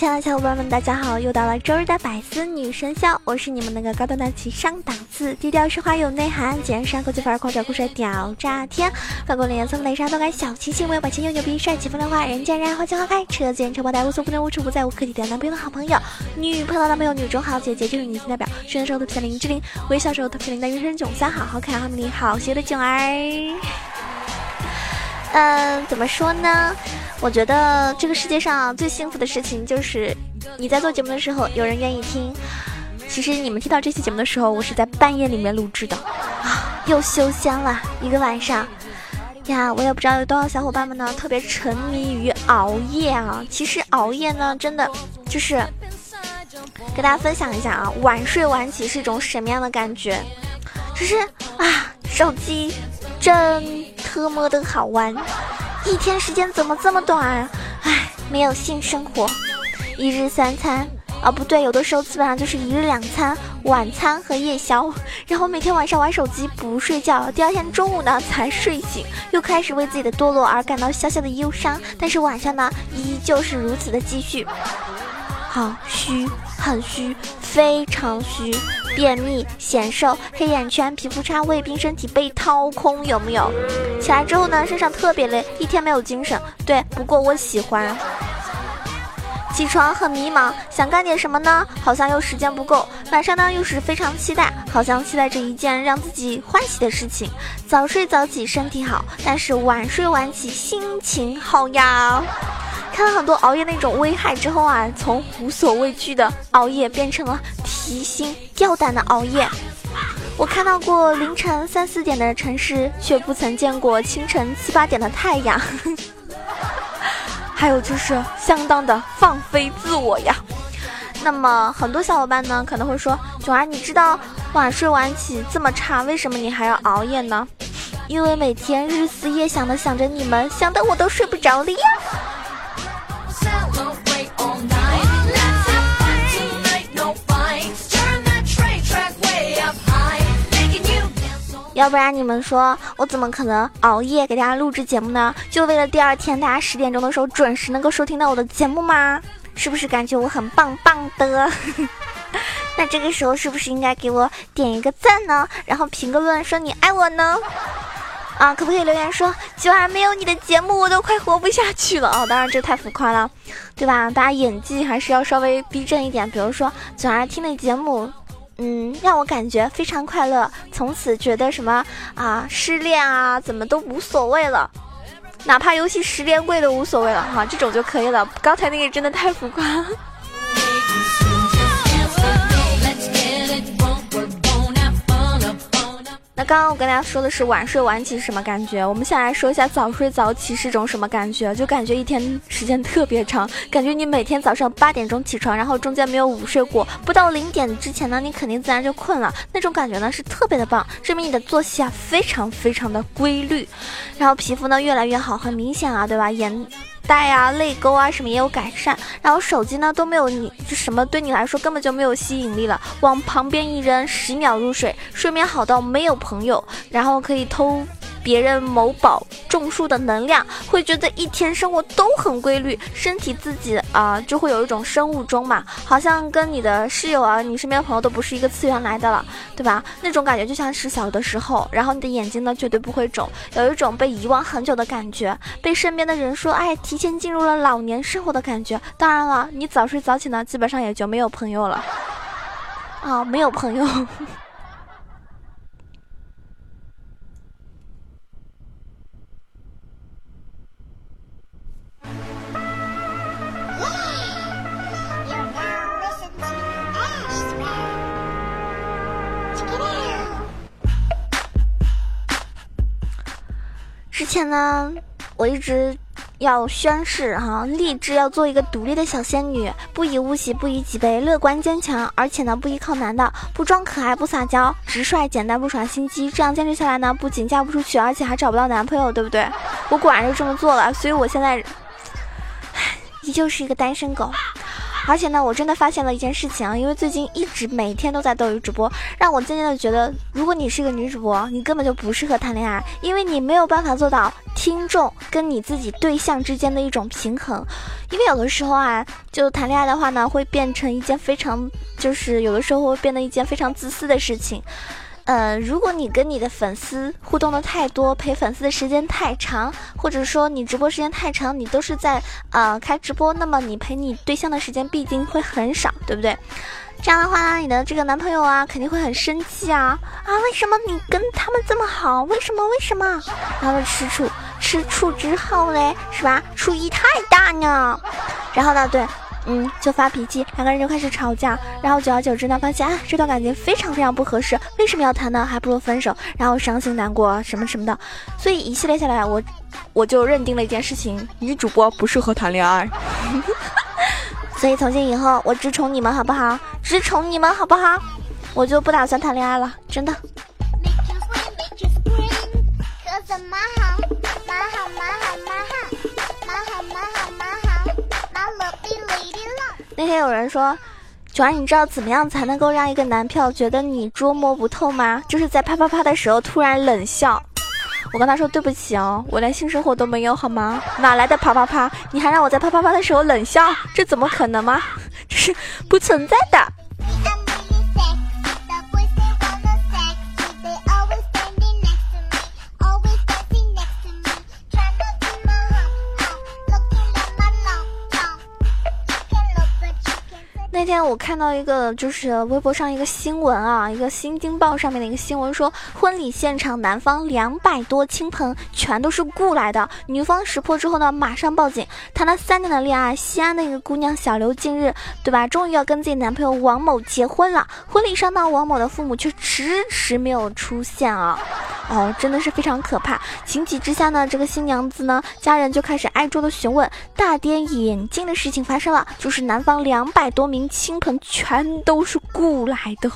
亲爱的小伙伴们，大家好！又到了周日的百思女神秀，我是你们那个高端大气上档次、低调奢华有内涵、简山国际范儿、狂拽酷帅屌炸天、翻过脸颜色雷莎都该小清新、为百千又牛逼、帅气风凉话、人见人爱花见花开、车见车爆胎、无所不能、无处不在、无可替代、男朋友的好朋友、女朋友的男朋友、女中豪姐姐就是女性代表，生的时候特别林志玲，微笑时候特别像林的人生囧三好，好可爱好美丽好邪的囧儿。嗯，怎么说呢？我觉得这个世界上最幸福的事情就是你在做节目的时候有人愿意听。其实你们听到这期节目的时候，我是在半夜里面录制的啊，又修仙了一个晚上呀！我也不知道有多少小伙伴们呢特别沉迷于熬夜啊。其实熬夜呢，真的就是跟大家分享一下啊，晚睡晚起是一种什么样的感觉？就是啊，手机真特么的好玩。一天时间怎么这么短？唉，没有性生活，一日三餐啊，不对，有的时候基本上就是一日两餐，晚餐和夜宵。然后每天晚上玩手机不睡觉，第二天中午呢才睡醒，又开始为自己的堕落而感到小小的忧伤。但是晚上呢，依旧是如此的继续。好虚，很虚，非常虚，便秘、显瘦、黑眼圈、皮肤差、胃病、身体被掏空，有没有？起来之后呢，身上特别累，一天没有精神。对，不过我喜欢。起床很迷茫，想干点什么呢？好像又时间不够。晚上呢，又是非常期待，好像期待着一件让自己欢喜的事情。早睡早起身体好，但是晚睡晚起心情好呀。看了很多熬夜那种危害之后啊，从无所畏惧的熬夜变成了提心吊胆的熬夜。我看到过凌晨三四点的城市，却不曾见过清晨七八点的太阳。还有就是相当的放飞自我呀。那么很多小伙伴呢可能会说，囧儿，你知道晚睡晚起这么差，为什么你还要熬夜呢？因为每天日思夜想的想着你们，想的我都睡不着了呀。要不然你们说我怎么可能熬夜给大家录制节目呢？就为了第二天大家十点钟的时候准时能够收听到我的节目吗？是不是感觉我很棒棒的？那这个时候是不是应该给我点一个赞呢？然后评个论说你爱我呢？啊，可不可以留言说九儿没有你的节目我都快活不下去了啊？当然这太浮夸了，对吧？大家演技还是要稍微逼真一点。比如说九儿听的节目。嗯，让我感觉非常快乐，从此觉得什么啊，失恋啊，怎么都无所谓了，哪怕游戏十连跪都无所谓了哈，这种就可以了。刚才那个真的太浮夸。那刚刚我跟大家说的是晚睡晚起是什么感觉？我们先来说一下早睡早起是种什么感觉？就感觉一天时间特别长，感觉你每天早上八点钟起床，然后中间没有午睡过，不到零点之前呢，你肯定自然就困了。那种感觉呢是特别的棒，证明你的作息啊非常非常的规律，然后皮肤呢越来越好，很明显啊，对吧？眼。带啊，泪沟啊，什么也有改善。然后手机呢都没有你，就什么对你来说根本就没有吸引力了，往旁边一扔，十秒入睡，睡眠好到没有朋友，然后可以偷。别人某宝种树的能量，会觉得一天生活都很规律，身体自己啊就会有一种生物钟嘛，好像跟你的室友啊、你身边的朋友都不是一个次元来的了，对吧？那种感觉就像是小的时候，然后你的眼睛呢绝对不会肿，有一种被遗忘很久的感觉，被身边的人说哎提前进入了老年生活的感觉。当然了，你早睡早起呢，基本上也就没有朋友了，啊，没有朋友。前呢，我一直要宣誓哈，立志要做一个独立的小仙女，不以物喜，不以己悲，乐观坚强，而且呢不依靠男的，不装可爱，不撒娇，直率简单，不耍心机。这样坚持下来呢，不仅嫁不出去，而且还找不到男朋友，对不对？我果然就这么做了，所以我现在，依旧是一个单身狗。而且呢，我真的发现了一件事情啊，因为最近一直每天都在斗鱼直播，让我渐渐的觉得，如果你是个女主播，你根本就不适合谈恋爱，因为你没有办法做到听众跟你自己对象之间的一种平衡，因为有的时候啊，就谈恋爱的话呢，会变成一件非常，就是有的时候会变得一件非常自私的事情。呃，如果你跟你的粉丝互动的太多，陪粉丝的时间太长，或者说你直播时间太长，你都是在呃开直播，那么你陪你对象的时间必定会很少，对不对？这样的话呢，你的这个男朋友啊肯定会很生气啊啊！为什么你跟他们这么好？为什么？为什么？然后吃醋，吃醋之后嘞，是吧？醋意太大呢。然后呢，对。嗯，就发脾气，两个人就开始吵架，然后久而久之呢，发现啊，这段感情非常非常不合适，为什么要谈呢？还不如分手，然后伤心难过什么什么的，所以一系列下来，我 我就认定了一件事情：女主播不适合谈恋爱。所以从今以后，我只宠你们好不好？只宠你们好不好？我就不打算谈恋爱了，真的。那天有人说，九儿，你知道怎么样才能够让一个男票觉得你捉摸不透吗？就是在啪啪啪的时候突然冷笑。我跟他说对不起哦，我连性生活都没有好吗？哪来的啪啪啪？你还让我在啪啪啪的时候冷笑？这怎么可能吗？这是不存在的。我看到一个，就是微博上一个新闻啊，一个《新京报》上面的一个新闻说，婚礼现场男方两百多亲朋全都是雇来的，女方识破之后呢，马上报警。谈了三年的恋爱，西安的一个姑娘小刘，近日对吧，终于要跟自己男朋友王某结婚了。婚礼上呢，王某的父母却迟迟没有出现啊。哦，真的是非常可怕。情急之下呢，这个新娘子呢，家人就开始挨桌的询问。大跌眼镜的事情发生了，就是男方两百多名亲全都是雇来的，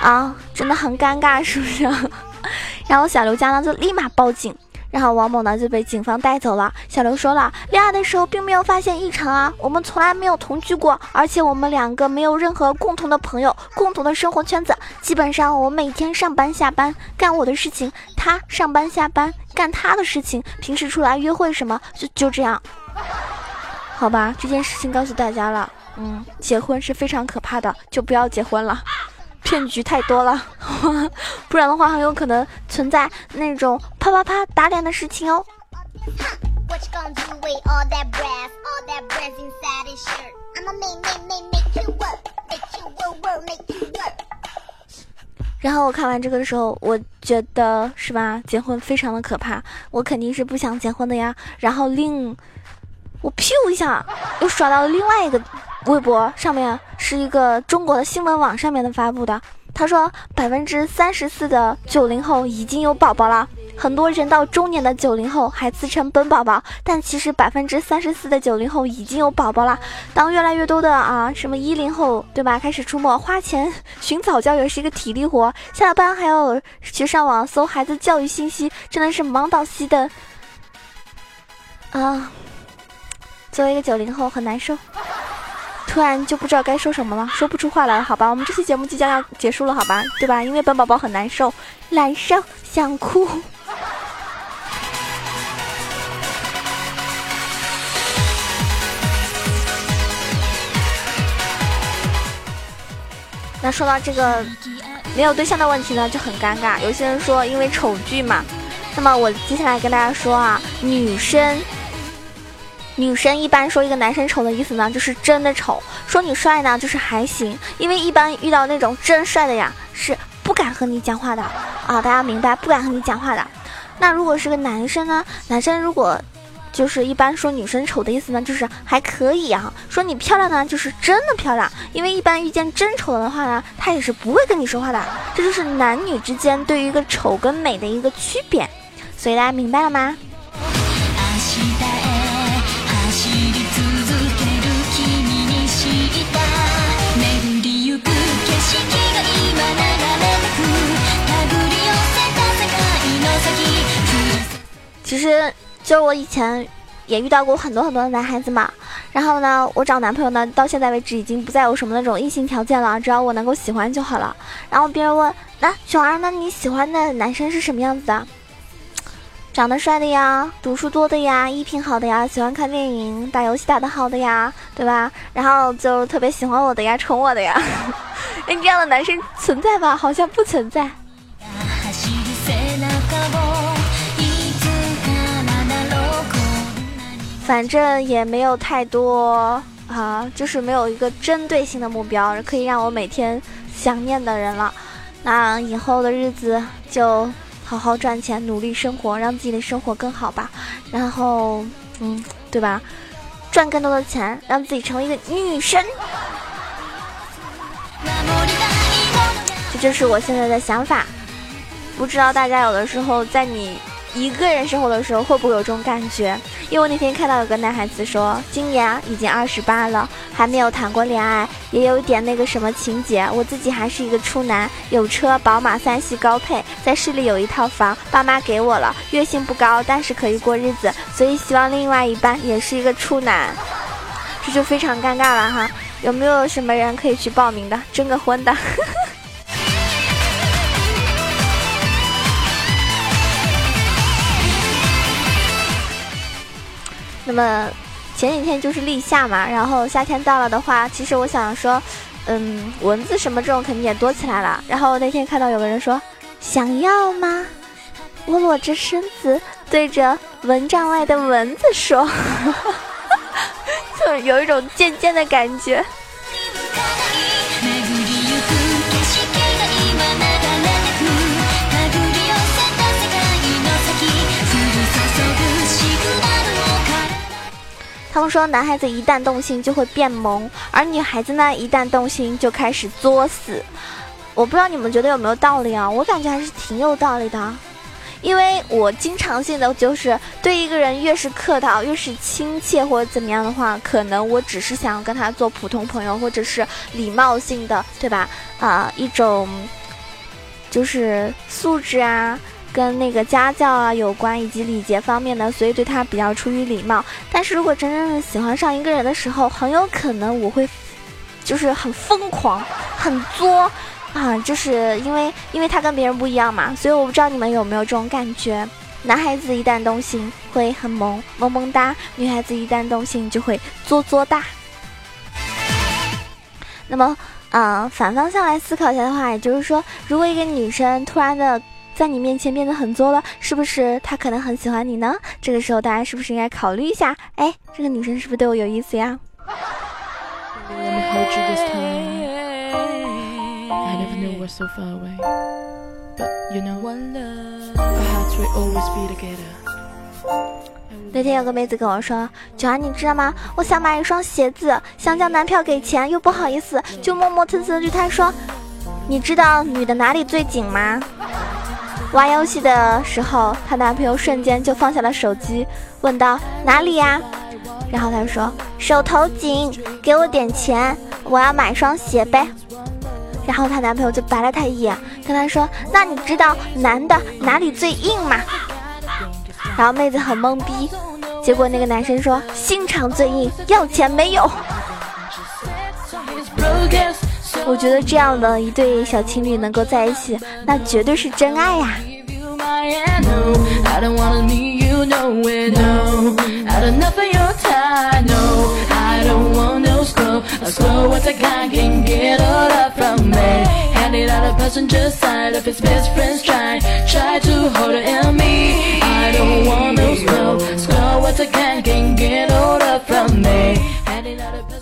啊，真的很尴尬，是不是？然后小刘家呢就立马报警。然后王某呢就被警方带走了。小刘说了，恋爱的时候并没有发现异常啊，我们从来没有同居过，而且我们两个没有任何共同的朋友、共同的生活圈子。基本上我每天上班下班干我的事情，他上班下班干他的事情，平时出来约会什么就就这样。好吧，这件事情告诉大家了，嗯，结婚是非常可怕的，就不要结婚了。骗局太多了，不然的话很有可能存在那种啪啪啪打脸的事情哦。然后我看完这个的时候，我觉得是吧，结婚非常的可怕，我肯定是不想结婚的呀。然后另我咻一下又刷到了另外一个。微博上面是一个中国的新闻网上面的发布的，他说百分之三十四的九零后已经有宝宝了，很多人到中年的九零后还自称本宝宝，但其实百分之三十四的九零后已经有宝宝了。当越来越多的啊什么一零后对吧开始出没，花钱 寻早教也是一个体力活，下了班还要去上网搜孩子教育信息，真的是忙到熄灯啊！作为一个九零后，很难受。突然就不知道该说什么了，说不出话来了，好吧，我们这期节目即将要结束了，好吧，对吧？因为本宝宝很难受，难受，想哭。那说到这个没有对象的问题呢，就很尴尬。有些人说因为丑剧嘛，那么我接下来跟大家说啊，女生。女生一般说一个男生丑的意思呢，就是真的丑；说你帅呢，就是还行。因为一般遇到那种真帅的呀，是不敢和你讲话的啊，大家明白？不敢和你讲话的。那如果是个男生呢？男生如果就是一般说女生丑的意思呢，就是还可以啊。说你漂亮呢，就是真的漂亮。因为一般遇见真丑的话呢，他也是不会跟你说话的。这就是男女之间对于一个丑跟美的一个区别。所以大家明白了吗？其实就是我以前也遇到过很多很多的男孩子嘛。然后呢，我找男朋友呢，到现在为止已经不再有什么那种异性条件了，只要我能够喜欢就好了。然后别人问，那小儿那？你喜欢的男生是什么样子的？长得帅的呀，读书多的呀，衣品好的呀，喜欢看电影、打游戏打得好的呀，对吧？然后就特别喜欢我的呀，宠我的呀。哎，这样的男生存在吗？好像不存在。反正也没有太多啊，就是没有一个针对性的目标可以让我每天想念的人了。那以后的日子就好好赚钱，努力生活，让自己的生活更好吧。然后，嗯，对吧？赚更多的钱，让自己成为一个女神。这就是我现在的想法。不知道大家有的时候在你。一个人生活的时候会不会有这种感觉？因为我那天看到有个男孩子说，今年已经二十八了，还没有谈过恋爱，也有一点那个什么情节。我自己还是一个处男，有车宝马三系高配，在市里有一套房，爸妈给我了，月薪不高，但是可以过日子，所以希望另外一半也是一个处男。这就非常尴尬了哈，有没有什么人可以去报名的，征个婚的？那么前几天就是立夏嘛，然后夏天到了的话，其实我想说，嗯，蚊子什么这种肯定也多起来了。然后那天看到有个人说，想要吗？我裸着身子对着蚊帐外的蚊子说，就有一种贱贱的感觉。他们说，男孩子一旦动心就会变萌，而女孩子呢，一旦动心就开始作死。我不知道你们觉得有没有道理啊？我感觉还是挺有道理的，因为我经常性的就是对一个人越是客套，越是亲切或者怎么样的话，可能我只是想要跟他做普通朋友，或者是礼貌性的，对吧？啊，一种就是素质啊。跟那个家教啊有关，以及礼节方面的，所以对他比较出于礼貌。但是如果真正的喜欢上一个人的时候，很有可能我会，就是很疯狂、很作啊，就是因为因为他跟别人不一样嘛，所以我不知道你们有没有这种感觉。男孩子一旦动心会很萌萌萌哒，女孩子一旦动心就会作作哒。那么，啊，反方向来思考一下的话，也就是说，如果一个女生突然的。在你面前变得很作了，是不是他可能很喜欢你呢？这个时候大家是不是应该考虑一下？哎，这个女生是不是对我有意思呀？那天有个妹子跟我说：“九安，你知道吗？我想买一双鞋子，想叫男票给钱，又不好意思，就磨磨蹭蹭的对他说：你知道女的哪里最紧吗？”玩游戏的时候，她男朋友瞬间就放下了手机，问道：“哪里呀？”然后她说：“手头紧，给我点钱，我要买双鞋呗。”然后她男朋友就白了她一眼，跟她说：“那你知道男的哪里最硬吗？”然后妹子很懵逼，结果那个男生说：“心肠最硬，要钱没有。”我觉得这样的一对小情侣能够在一起，那绝对是真爱呀！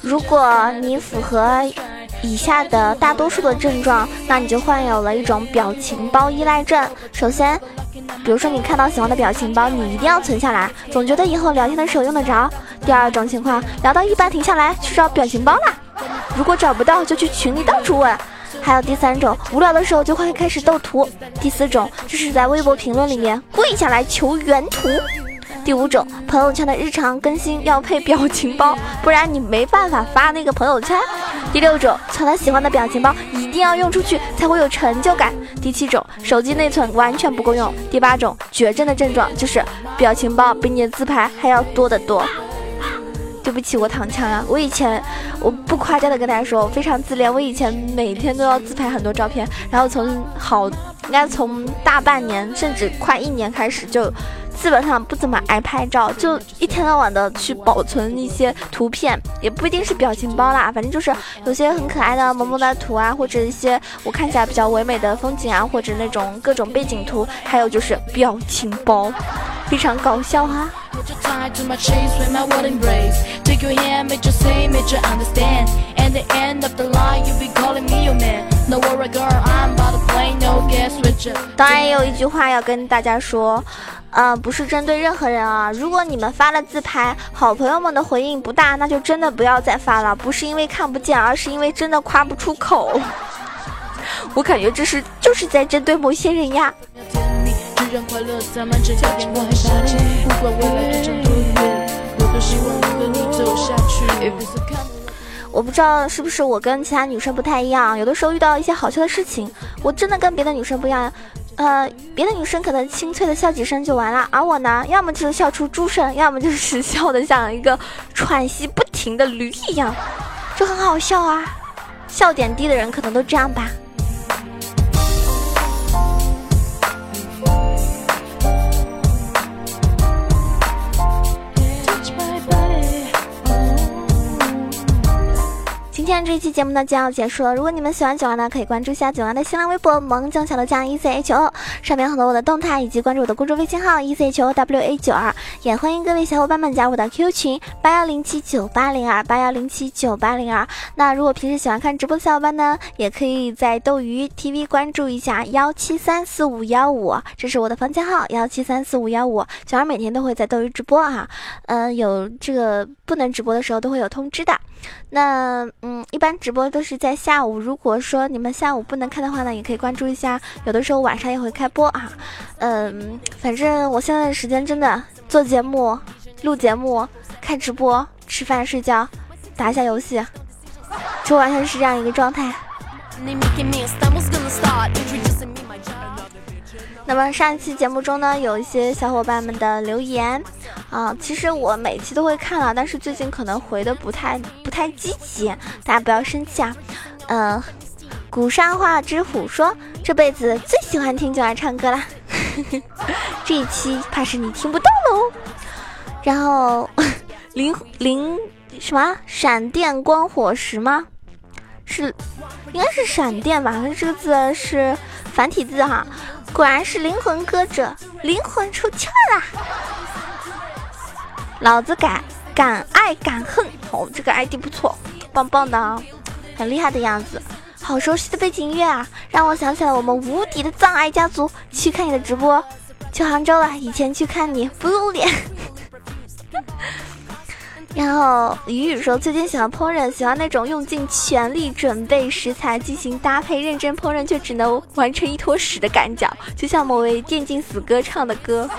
如果你符合。以下的大多数的症状，那你就患有了一种表情包依赖症。首先，比如说你看到喜欢的表情包，你一定要存下来，总觉得以后聊天的时候用得着。第二种情况，聊到一半停下来去找表情包啦，如果找不到就去群里到处问。还有第三种，无聊的时候就会开始斗图。第四种，就是在微博评论里面跪下来求原图。第五种，朋友圈的日常更新要配表情包，不然你没办法发那个朋友圈。第六种，存了喜欢的表情包一定要用出去才会有成就感。第七种，手机内存完全不够用。第八种，绝症的症状就是表情包比你的自拍还要多得多。对不起，我躺枪了。我以前我不夸张的跟大家说，我非常自恋。我以前每天都要自拍很多照片，然后从好应该从大半年甚至快一年开始就。基本上不怎么爱拍照，就一天到晚的去保存一些图片，也不一定是表情包啦，反正就是有些很可爱的萌萌的图啊，或者一些我看起来比较唯美的风景啊，或者那种各种背景图，还有就是表情包，非常搞笑哈。当然也有一句话要跟大家说。呃，不是针对任何人啊。如果你们发了自拍，好朋友们的回应不大，那就真的不要再发了。不是因为看不见，而是因为真的夸不出口。我感觉这是就是在针对某些人呀。我不知道是不是我跟其他女生不太一样，有的时候遇到一些好笑的事情，我真的跟别的女生不一样。呃，别的女生可能清脆的笑几声就完了，而我呢，要么就是笑出猪声，要么就是 笑的像一个喘息不停的驴一样，就很好笑啊。笑点低的人可能都这样吧。一期节目呢就要结束了。如果你们喜欢九儿呢，可以关注一下九儿的新浪微博“萌酱小楼酱 E C H O”，上面很多我的动态，以及关注我的公众微信号 “E C H O W A 九二”。也欢迎各位小伙伴们加入我的 QQ 群八幺零七九八零二八幺零七九八零二。那如果平时喜欢看直播的小伙伴呢，也可以在斗鱼 TV 关注一下幺七三四五幺五，这是我的房间号幺七三四五幺五。九儿每天都会在斗鱼直播啊，嗯，有这个不能直播的时候都会有通知的。那嗯，一般般直播都是在下午。如果说你们下午不能看的话呢，也可以关注一下。有的时候晚上也会开播啊。嗯，反正我现在的时间真的做节目、录节目、看直播、吃饭、睡觉、打一下游戏，就完全是这样一个状态。那么上一期节目中呢，有一些小伙伴们的留言啊，其实我每期都会看啊，但是最近可能回的不太不太积极，大家不要生气啊。嗯，古山话之虎说这辈子最喜欢听九儿唱歌啦，这一期怕是你听不到喽。然后灵灵什么闪电光火石吗？是应该是闪电吧？这个字是繁体字哈。果然是灵魂歌者，灵魂出窍啦！老子敢敢爱敢恨，哦，这个 ID 不错，棒棒的啊，很厉害的样子。好熟悉的背景音乐啊，让我想起了我们无敌的葬爱家族。去看你的直播，去杭州了，以前去看你不露脸。然后雨雨说，最近喜欢烹饪，喜欢那种用尽全力准备食材进行搭配，认真烹饪却只能完成一坨屎的感觉，就像某位电竞死歌唱的歌。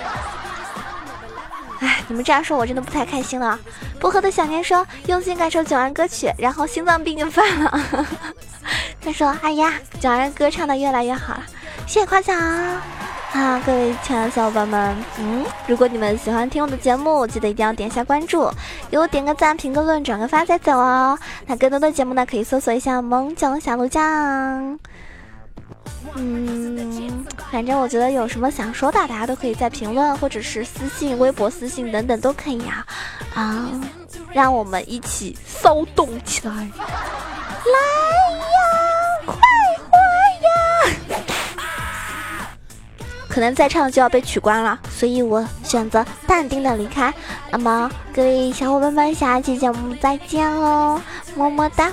哎，你们这样说，我真的不太开心了。薄荷的小念说，用心感受九儿歌曲，然后心脏病就犯了。他说，哎呀，九儿歌唱的越来越好了，谢谢夸奖。啊，各位亲爱的小伙伴们，嗯，如果你们喜欢听我的节目，记得一定要点一下关注，给我点个赞、评个论、转个发再走哦。那更多的节目呢，可以搜索一下“萌酱小鹿酱”。嗯，反正我觉得有什么想说的，大家都可以在评论或者是私信、微博私信等等都可以啊。啊，让我们一起骚动起来！来呀，快活呀！可能再唱就要被取关了，所以我选择淡定的离开。那么各位小伙伴们，下期节目再见喽，么么哒！